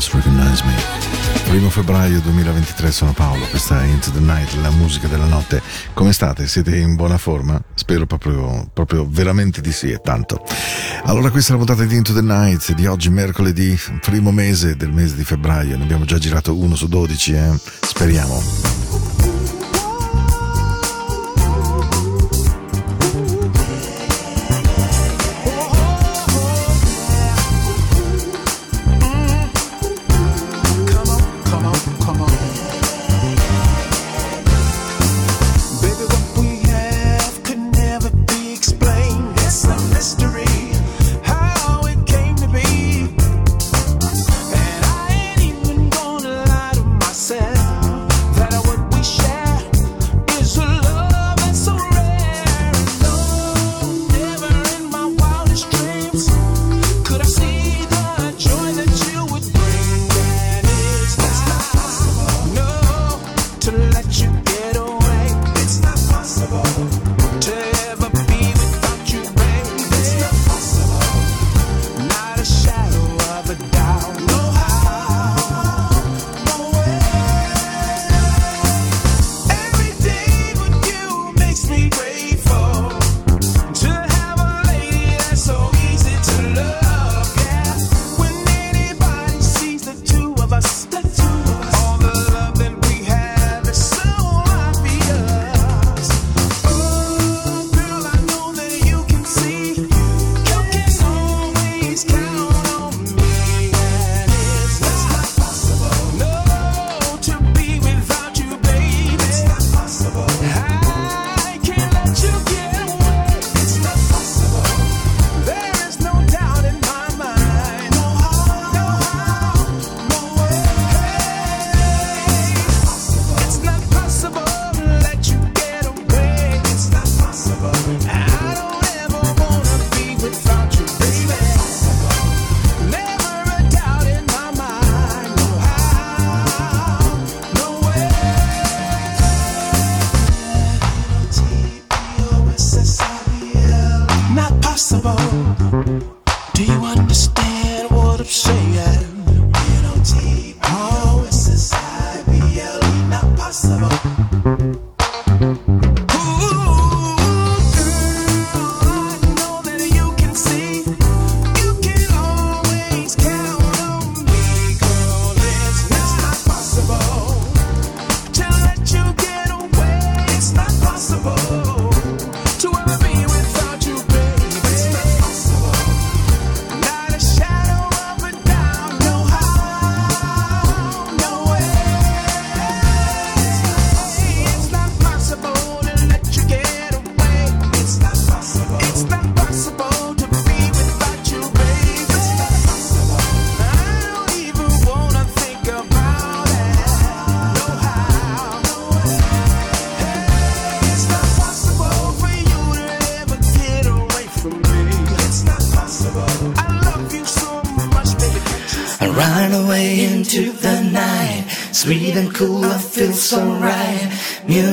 Just Recognize Me. Primo febbraio 2023 sono Paolo, questa è Into the Night, la musica della notte. Come state? Siete in buona forma? Spero proprio, proprio veramente di sì, e tanto. Allora questa è la puntata di Into the Night di oggi mercoledì, primo mese del mese di febbraio. Ne abbiamo già girato uno su 12, eh? Speriamo.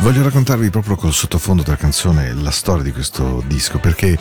Voglio raccontarvi proprio col sottofondo della canzone la storia di questo disco perché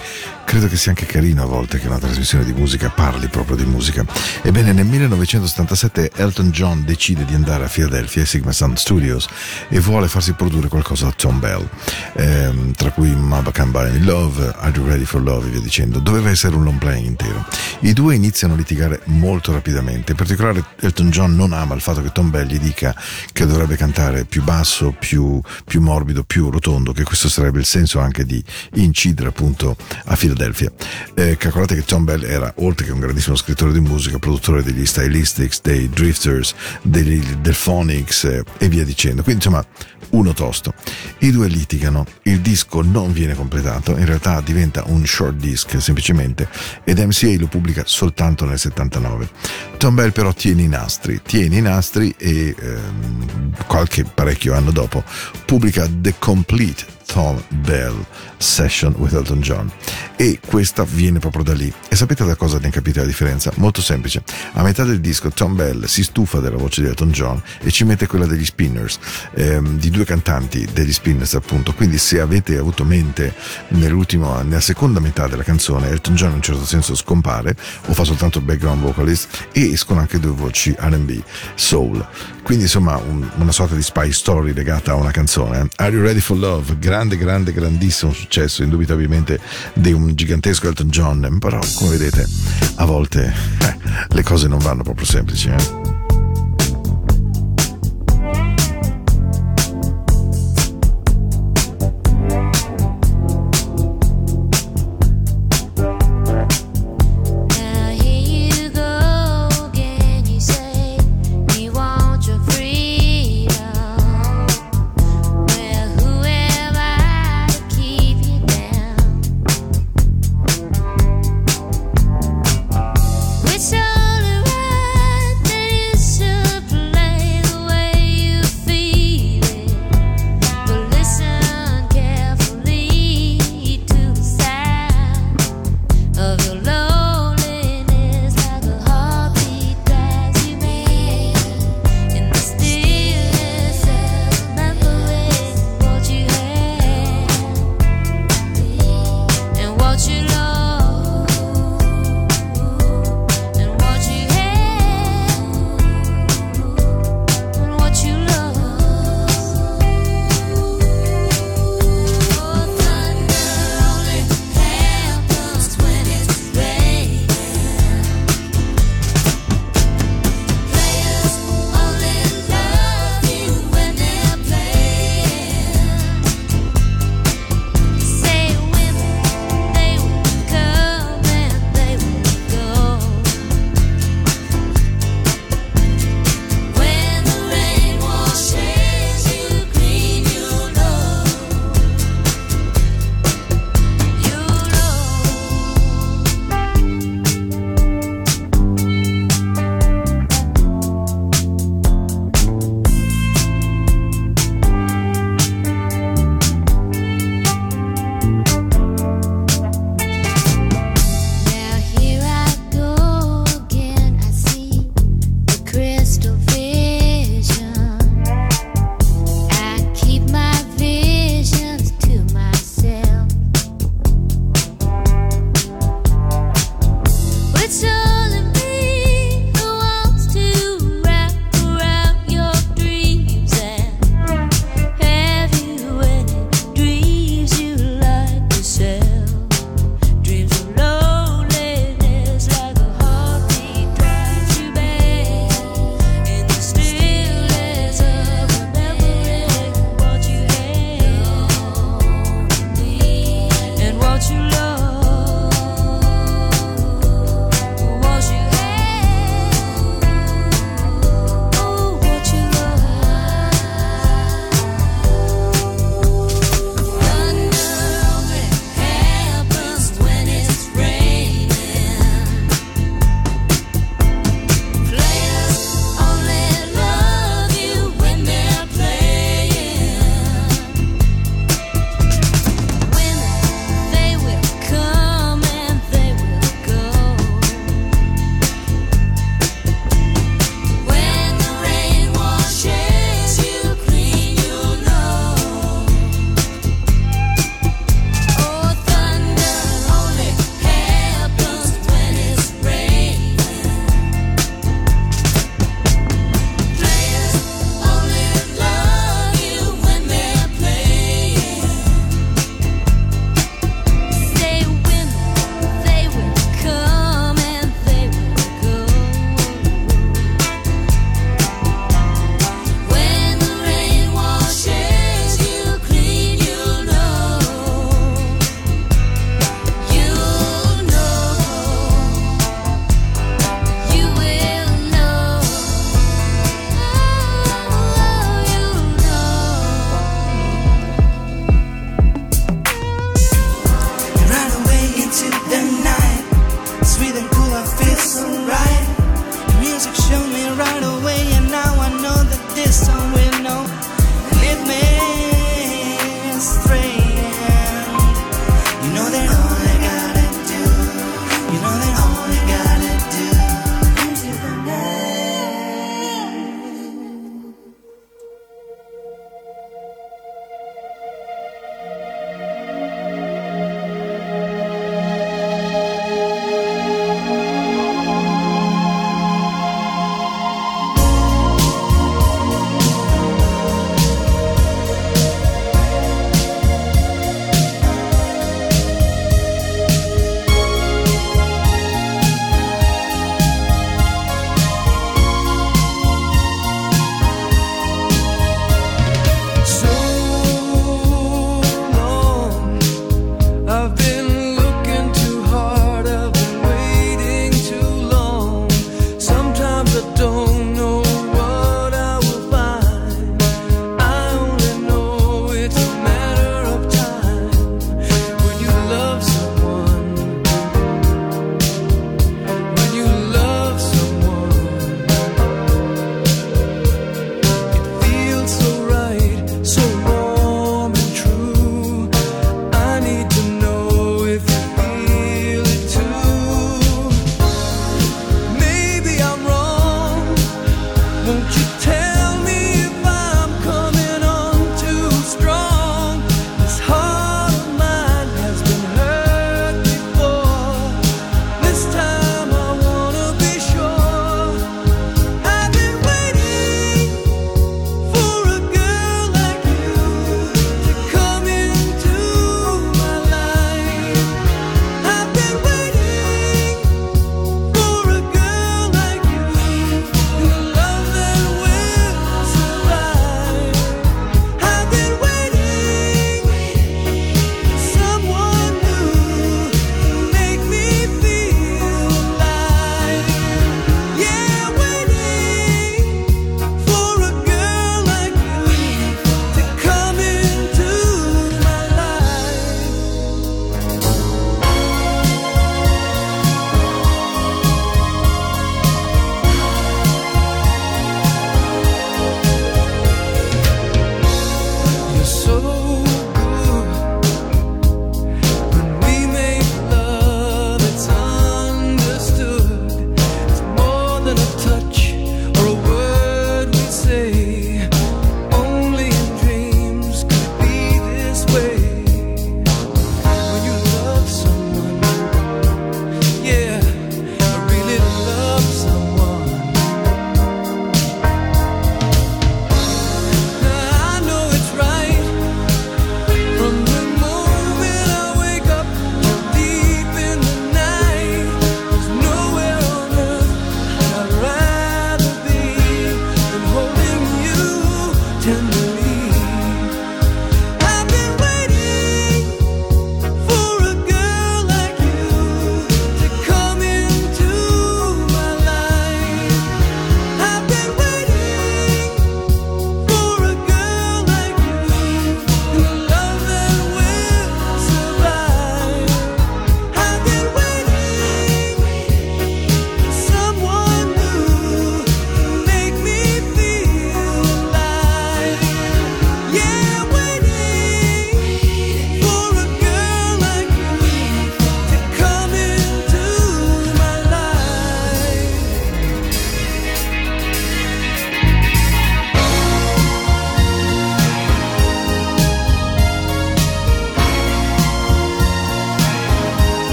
credo che sia anche carino a volte che una trasmissione di musica parli proprio di musica. Ebbene, nel 1977 Elton John decide di andare a Philadelphia ai Sigma Sound Studios e vuole farsi produrre qualcosa da Tom Bell, ehm, tra cui Mama Can Buy Me Love, Are You Ready for Love e via dicendo. Doveva essere un long play intero. I due iniziano a litigare molto rapidamente, in particolare Elton John non ama il fatto che Tom Bell gli dica che dovrebbe cantare più basso, più, più morbido, più rotondo, che questo sarebbe il senso anche di incidere appunto a Philadelphia. Eh, calcolate che Tom Bell era, oltre che un grandissimo scrittore di musica, produttore degli Stylistics, dei Drifters, degli, del Phonics eh, e via dicendo. Quindi insomma uno tosto. I due litigano, il disco non viene completato, in realtà diventa un short disc semplicemente ed MCA lo pubblica soltanto nel 79. Tom Bell però tiene i nastri, tiene i nastri e ehm, qualche parecchio anno dopo pubblica The Complete Tom Bell Session with Elton John. E questa viene proprio da lì. E sapete da cosa ne capite la differenza? Molto semplice. A metà del disco Tom Bell si stufa della voce di Elton John e ci mette quella degli Spinners ehm, di due cantanti degli Spinners appunto. Quindi se avete avuto mente nella seconda metà della canzone Elton John in un certo senso scompare o fa soltanto background vocalist e escono anche due voci R&B soul. Quindi insomma un, una sorta di spy story legata a una canzone Are You Ready for Love? Grazie grande, grande, grandissimo successo, indubitabilmente di un gigantesco Elton John, però come vedete a volte eh, le cose non vanno proprio semplici. Eh?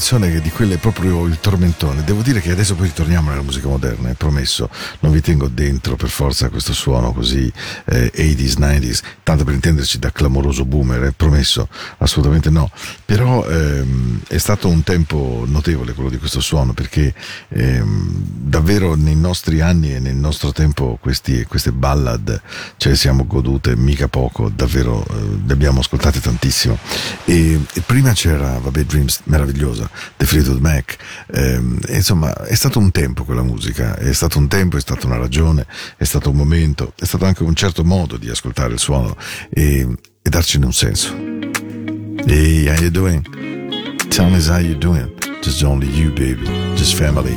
Canzone di quelle proprio il tormentone. Devo dire che adesso poi ritorniamo nella musica moderna, è promesso. Non vi tengo dentro per forza questo suono così eh, 80s, 90s, tanto per intenderci da clamoroso boomer, è promesso, assolutamente no. Però ehm, è stato un tempo notevole quello di questo suono perché ehm, davvero nei nostri anni e nel nostro tempo questi, queste ballad ce le siamo godute mica poco, davvero eh, le abbiamo ascoltate tantissimo. E, e prima c'era, vabbè, Dreams meravigliosa, The Fleetwood Mac. Eh, insomma, è stato un tempo quella musica, è stato un tempo, è stata una ragione, è stato un momento, è stato anche un certo modo di ascoltare il suono e, e darcene un senso. Hey, how you doing? Tell me how you doing. Just only you, baby. Just family.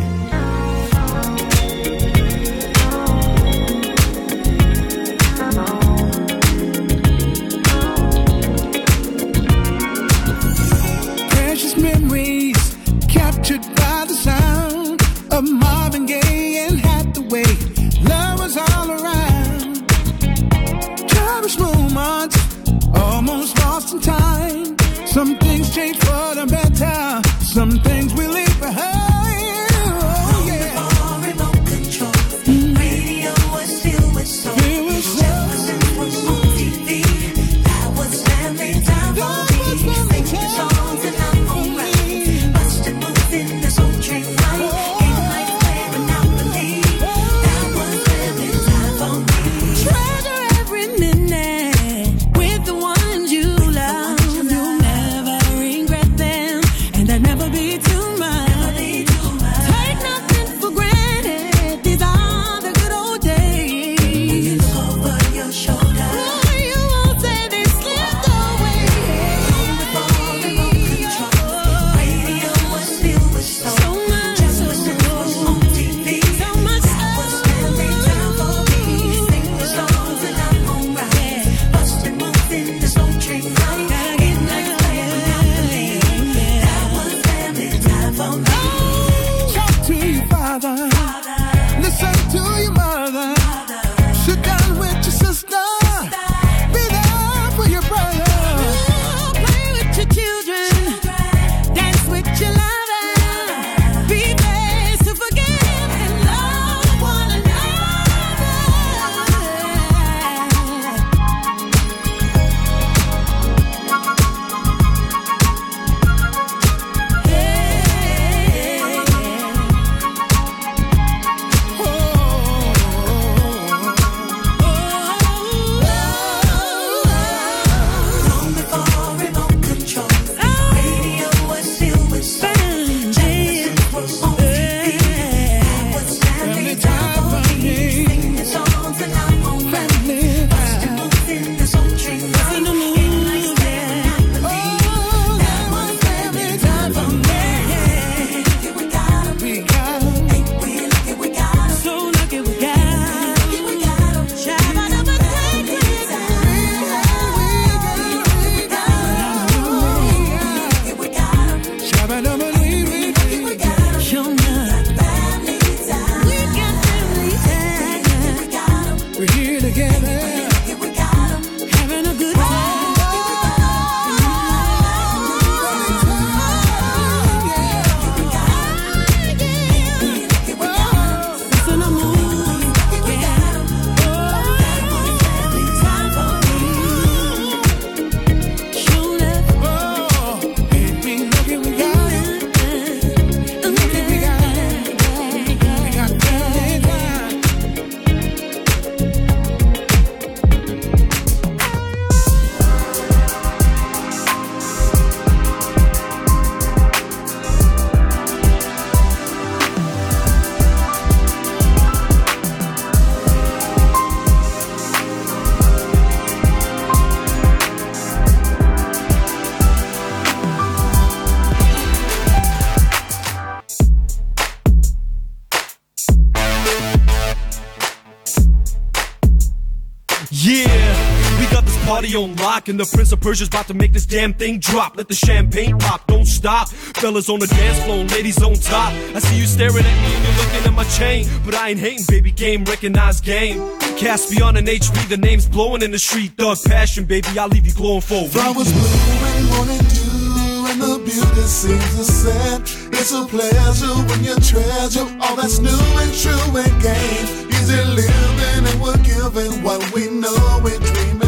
On and the Prince of Persia's about to make this damn thing drop. Let the champagne pop, don't stop. Fellas on the dance floor, ladies on top. I see you staring at me and you're looking at my chain, but I ain't hating, baby. Game recognize game. Caspian and HB, the name's blowing in the street. Thug passion, baby. I'll leave you glowing for. Flowers bloom morning dew, and the beauty seems to set. It's a pleasure when you treasure all that's new and true and gain. Easy living and we're giving what we know we're dreaming.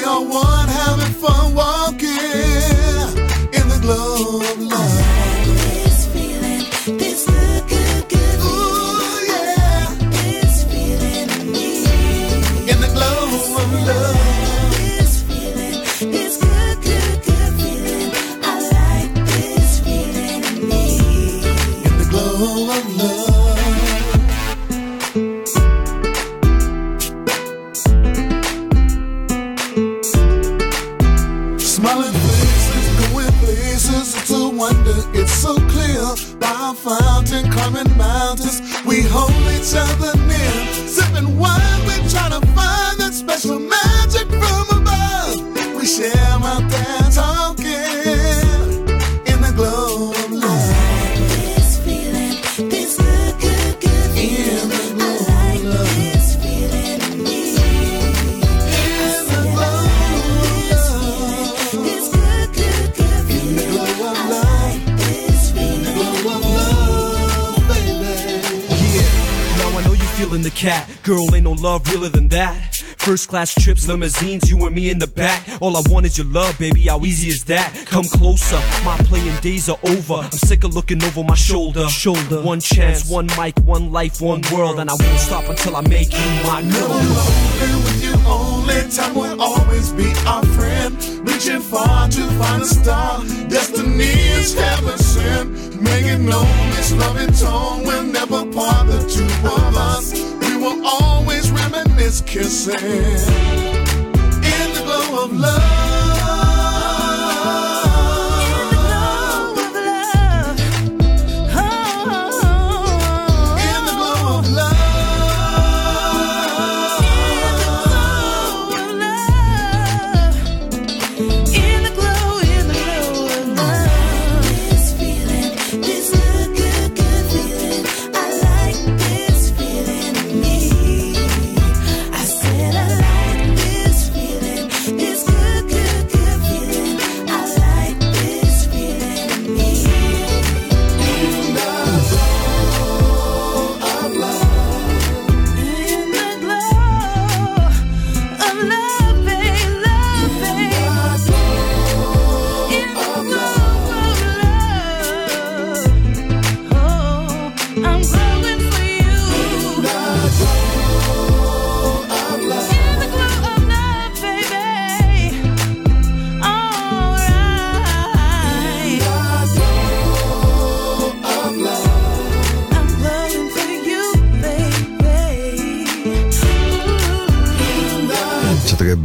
We are one having fun walking in the glow of love. Other love realer than that. First class trips, limousines, you and me in the back. All I want is your love, baby. How easy is that? Come closer, my playing days are over. I'm sick of looking over my shoulder. Shoulder. One chance, one mic, one life, one world, and I won't stop until I make you my girl. And with you only time will always be our friend. Reaching far to find a star. Destiny is heaven sent. Making known this loving tone will never part the two of us. Will always reminisce kissing in the glow of love.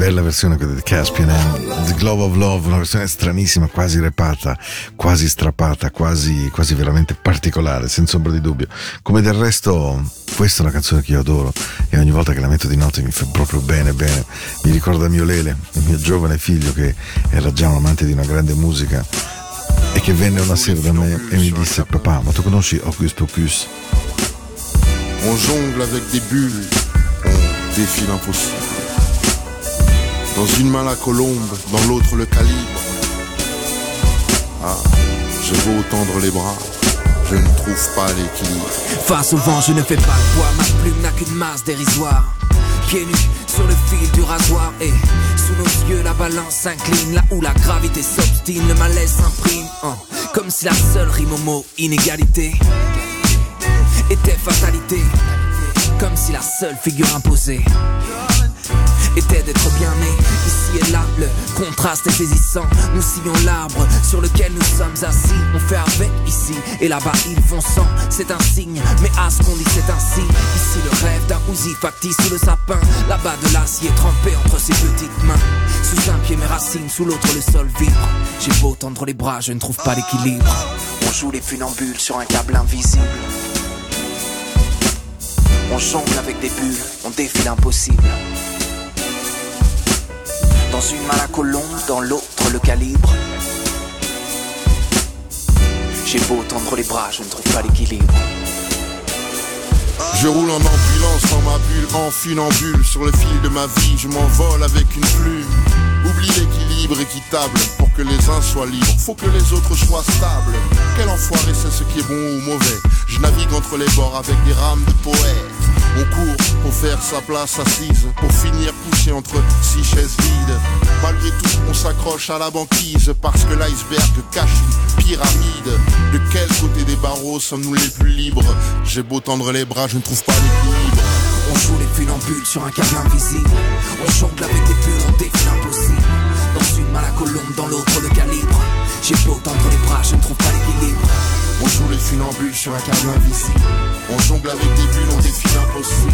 Bella versione quella di Caspian eh? The Glow of Love, una versione stranissima, quasi repata, quasi strappata, quasi, quasi veramente particolare, senza ombra di dubbio. Come del resto, questa è una canzone che io adoro e ogni volta che la metto di notte mi fa proprio bene, bene. Mi ricorda mio Lele, il mio giovane figlio che era già un amante di una grande musica e che venne una sera da me e mi disse papà, ma tu conosci Hocus Pocus? On jongle avec des bulles, on défie l'impossible. Dans une main la colombe, dans l'autre le calibre. Ah, je veux tendre les bras, je ne trouve pas l'équilibre. Face au vent, je ne fais pas le poids, ma plume n'a qu'une masse dérisoire. Pieds nus sur le fil du rasoir et sous nos yeux la balance s'incline. Là où la gravité s'obstine, le malaise s'imprime. Oh, comme si la seule rime au mot inégalité était fatalité. Comme si la seule figure imposée était d'être bien né. Ici et là, le contraste est saisissant. Nous sillons l'arbre sur lequel nous sommes assis. On fait avec ici et là-bas, ils font sans. C'est un signe, mais à ce qu'on dit, c'est ainsi. Ici, le rêve d'un Uzi factice sous le sapin. Là-bas, de l'acier trempé entre ses petites mains. Sous un pied, mes racines, sous l'autre, le sol vibre. J'ai beau tendre les bras, je ne trouve pas l'équilibre. On joue les funambules sur un câble invisible. On jongle avec des bulles, on défie l'impossible. Dans une main la colombe, dans l'autre le calibre. J'ai beau tendre les bras, je ne trouve pas l'équilibre. Je roule en ambulance dans ma bulle, en funambule. Sur le fil de ma vie, je m'envole avec une plume. Oublie l'équilibre équitable Pour que les uns soient libres, faut que les autres soient stables. Quel enfoiré c'est ce qui est bon ou mauvais. Je navigue entre les bords avec des rames de poète On court pour faire sa place assise Pour finir couché entre six chaises vides Malgré tout, on s'accroche à la banquise Parce que l'iceberg cache une pyramide De quel côté des barreaux sommes-nous les plus libres? J'ai beau tendre les bras, je ne trouve pas l'équilibre On joue les funambules sur un câble invisible. On jongle avec des bulles, on défie l'impossible. Dans une main la colombe, dans l'autre le calibre. J'ai beau tendre les bras, je ne trouve pas l'équilibre. On joue les funambules sur un câble invisible On jongle avec des bulles, on défie l'impossible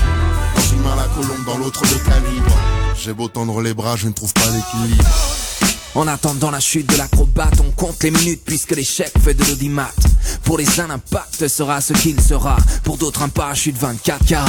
Dans une main la colombe, dans l'autre le calibre J'ai beau tendre les bras, je ne trouve pas l'équilibre En attendant la chute de l'acrobate, on compte les minutes puisque l'échec fait de l'audimat. Pour les uns, l'impact sera ce qu'il sera. Pour d'autres, un parachute 24 carats.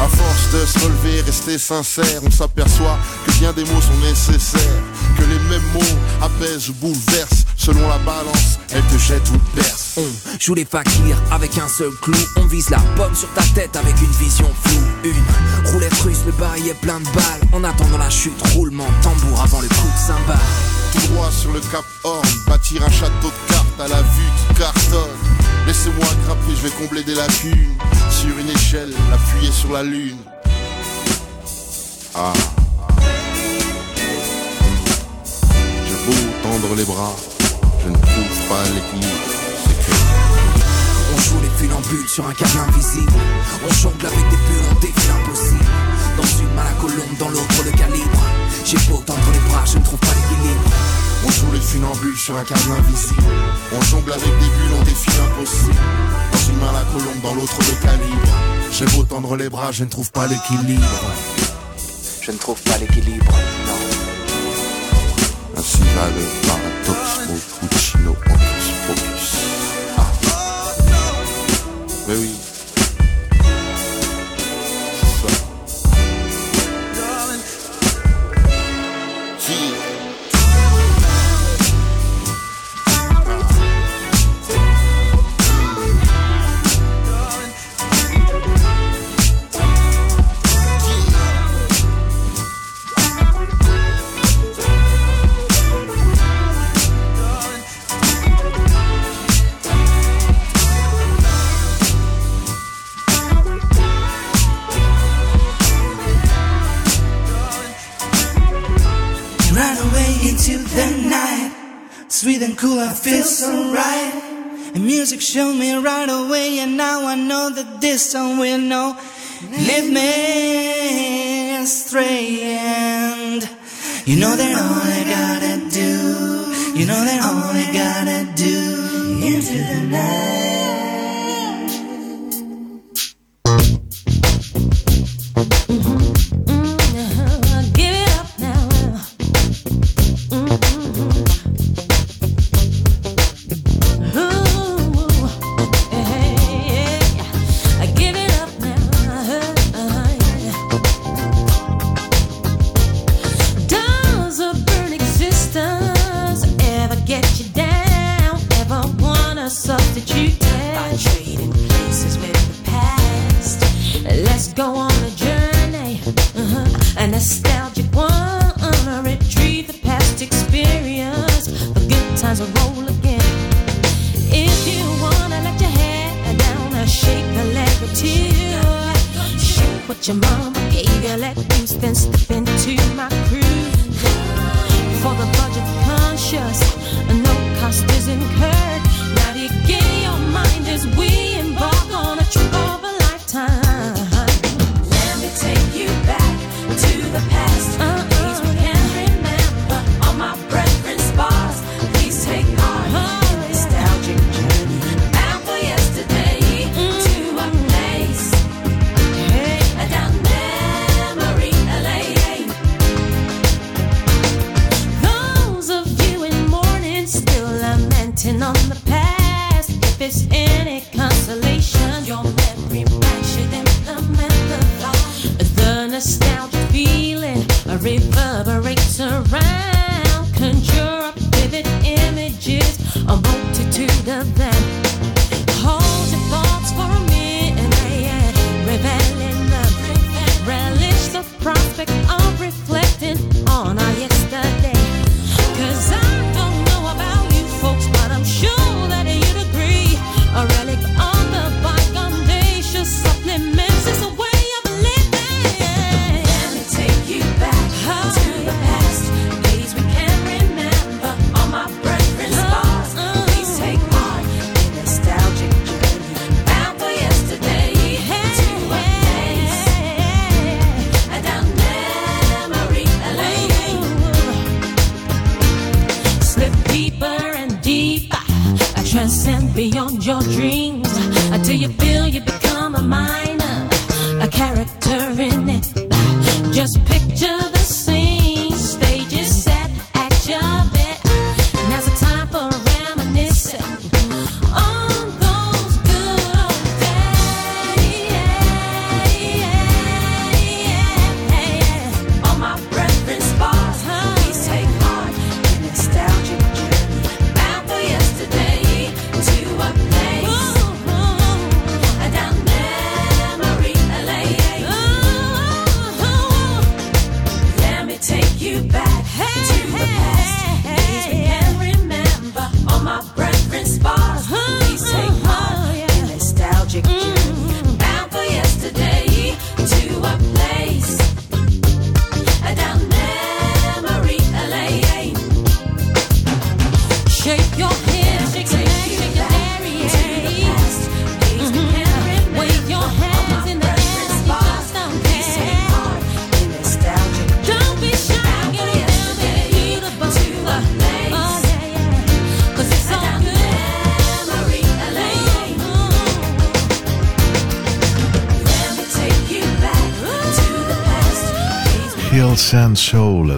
À force de se relever, rester sincère, on s'aperçoit que bien des mots sont nécessaires. Que les mêmes mots apaisent ou bouleversent. Selon la balance, elle te jette ou te berce. On joue les fakirs avec un seul clou. On vise la pomme sur ta tête avec une vision floue. Une roulette russe, le barillet plein de balles. En attendant la chute, roulement tambour avant le coup de cymbale. Tout droit sur le cap Horn, bâtir un château de cartes à la vue qui cartonne. Laissez-moi grimper, je vais combler des lacunes. Sur une échelle, appuyer sur la lune. Ah. Tendre les bras, je ne trouve pas l'équilibre. On joue les funambules sur un câble invisible. On jongle avec des bulles, on défie l'impossible. Dans une main la colombe, dans l'autre le calibre. J'ai beau tendre les bras, je ne trouve pas l'équilibre. On joue les funambules sur un câble invisible. On jongle avec des bulles, on défie l'impossible. Dans une main la colombe, dans l'autre le calibre. J'ai beau tendre les bras, je ne trouve pas l'équilibre. Je ne trouve pas l'équilibre, non. Ainsi va le paradoxe, mon Puccino, Hocus Pocus. Ah. Showed me right away, and now I know that this song will know. Lead me astray, and you know that all I gotta do, you know that all I gotta do into the night. Your dreams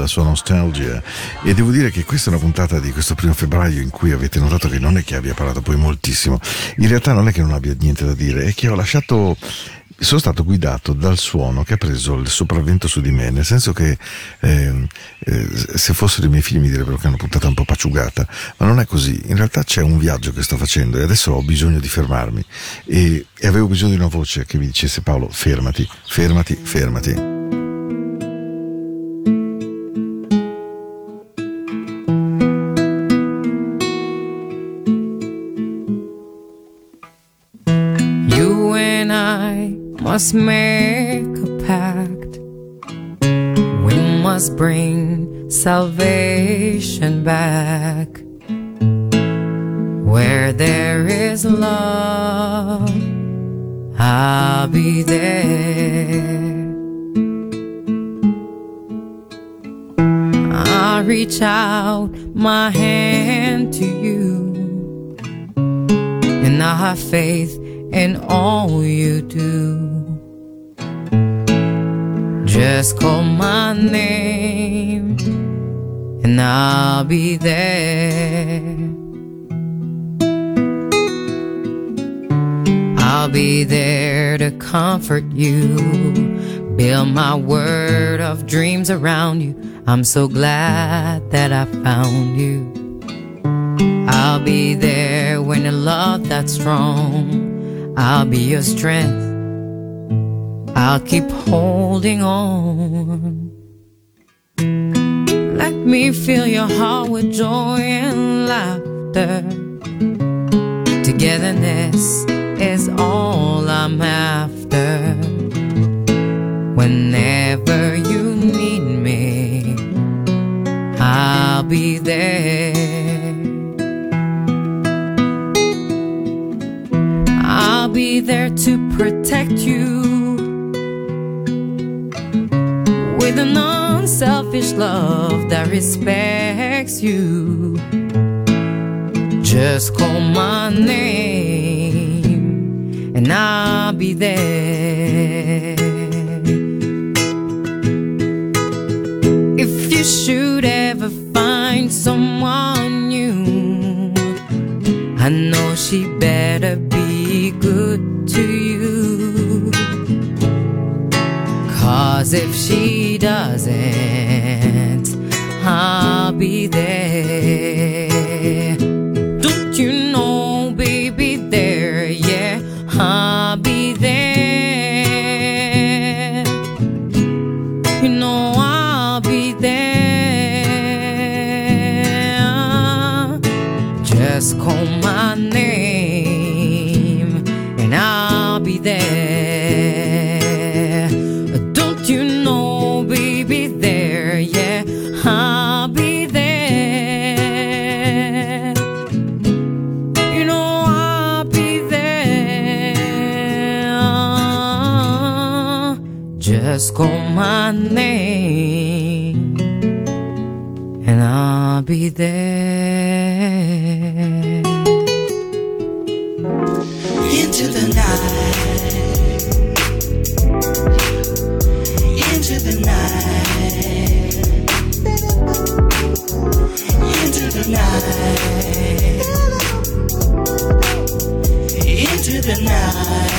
la sua nostalgia. E devo dire che questa è una puntata di questo primo febbraio in cui avete notato che non è che abbia parlato poi moltissimo. In realtà non è che non abbia niente da dire, è che ho lasciato. Sono stato guidato dal suono che ha preso il sopravvento su di me, nel senso che ehm, eh, se fossero i miei figli mi direbbero che una puntata un po' paciugata, ma non è così. In realtà c'è un viaggio che sto facendo e adesso ho bisogno di fermarmi e, e avevo bisogno di una voce che mi dicesse Paolo fermati, fermati, fermati. Must make a pact. We must bring salvation back. Where there is love, I'll be there. I'll reach out my hand to you and I have faith in all you do. Just call my name and I'll be there. I'll be there to comfort you, build my word of dreams around you. I'm so glad that I found you. I'll be there when a love that's strong. I'll be your strength. I'll keep holding on. Let me fill your heart with joy and laughter. Togetherness is all I'm after. Whenever you need me, I'll be there. I'll be there to protect you with an unselfish love that respects you. Just call my name and I'll be there. If you should ever find someone new, I know she better be good to you. Cause if she doesn't, I'll be there. Just call my name and I'll be there. Into the night into the night. Into the night. Into the night.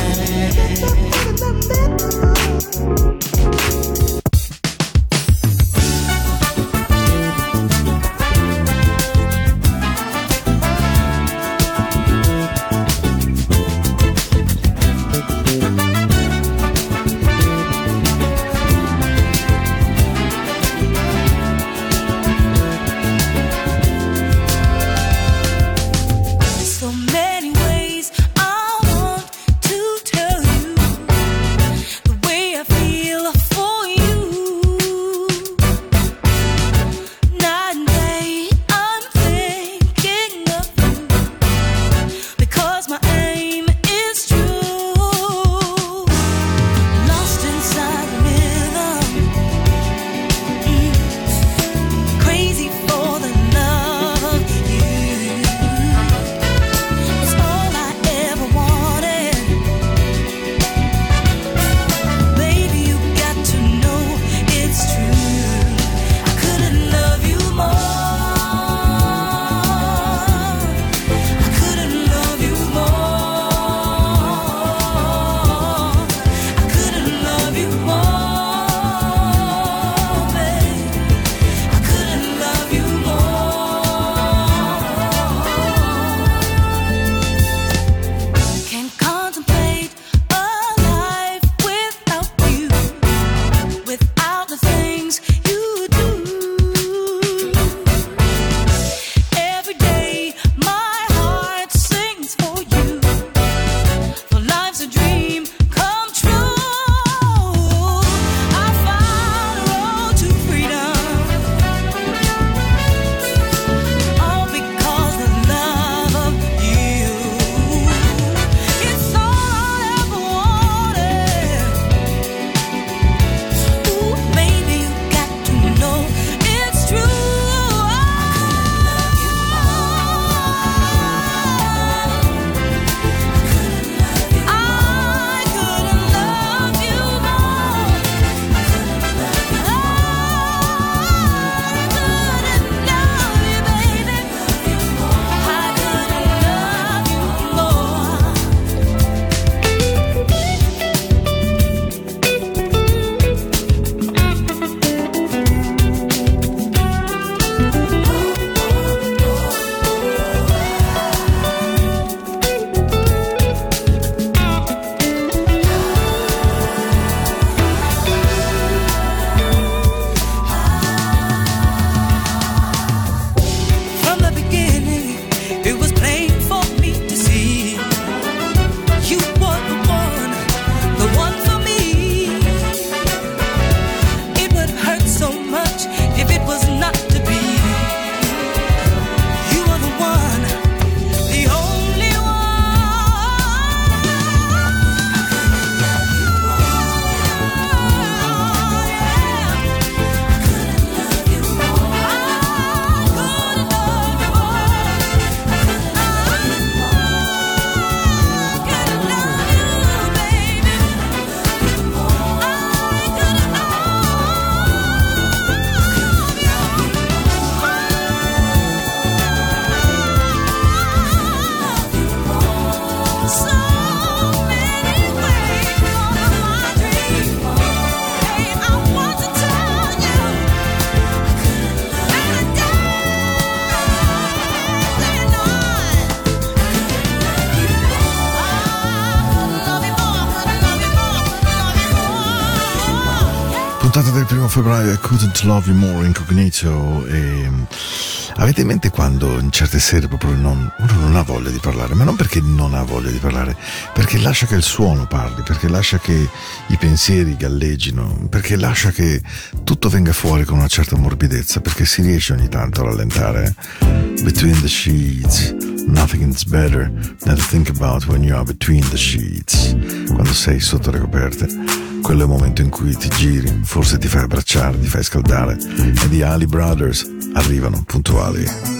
31 febbraio I Couldn't Love You More Incognito e mm, avete in mente quando in certe sere proprio non, uno non ha voglia di parlare ma non perché non ha voglia di parlare perché lascia che il suono parli perché lascia che i pensieri galleggino perché lascia che tutto venga fuori con una certa morbidezza perché si riesce ogni tanto a rallentare eh? Between the Sheets nothing is better than to think about when you are between the sheets, quando sei sotto le coperte quello è il momento in cui ti giri, forse ti fai abbracciare, ti fai scaldare ed i Ali Brothers arrivano puntuali.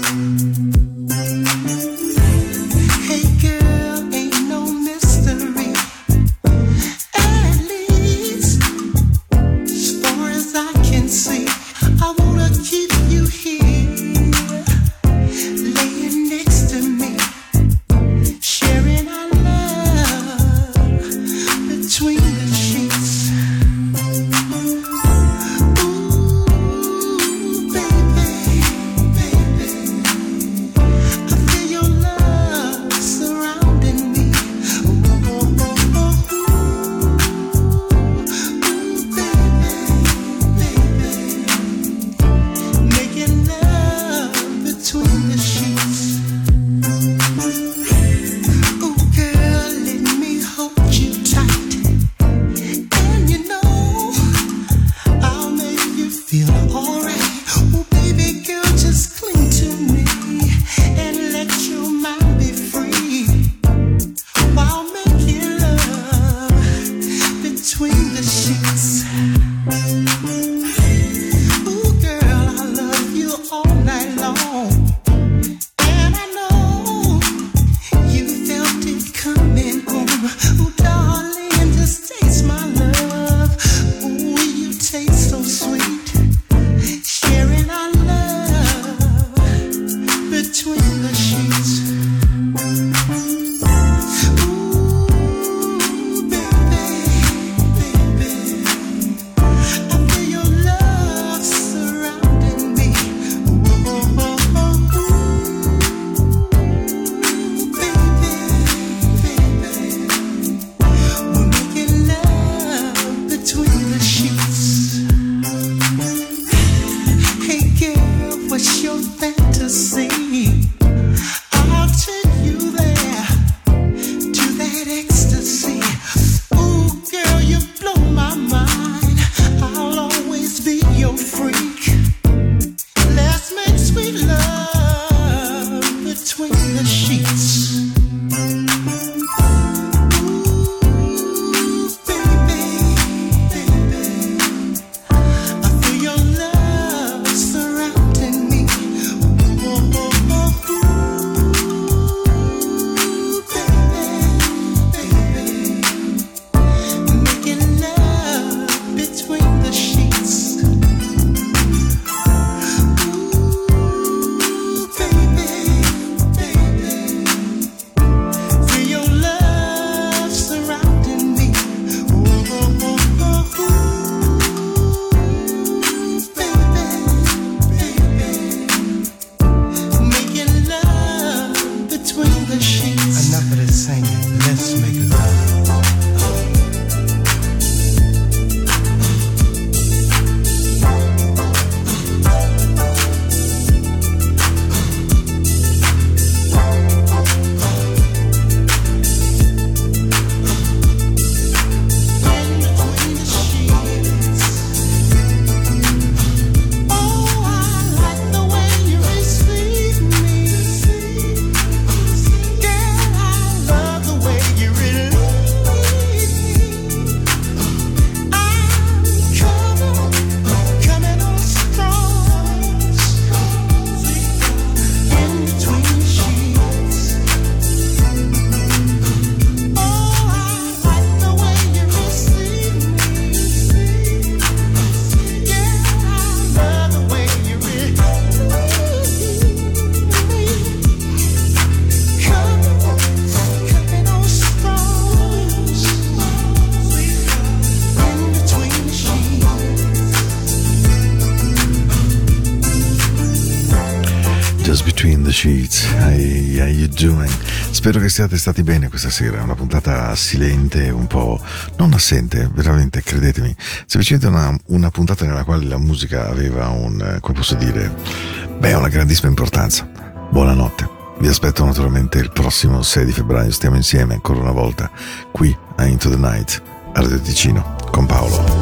siate stati bene questa sera, una puntata silente, un po' non assente, veramente, credetemi. Semplicemente una, una puntata nella quale la musica aveva un, eh, come posso dire, beh, una grandissima importanza. Buonanotte. Vi aspetto naturalmente il prossimo 6 di febbraio, stiamo insieme ancora una volta qui a Into the Night, a Radio Ticino, con Paolo.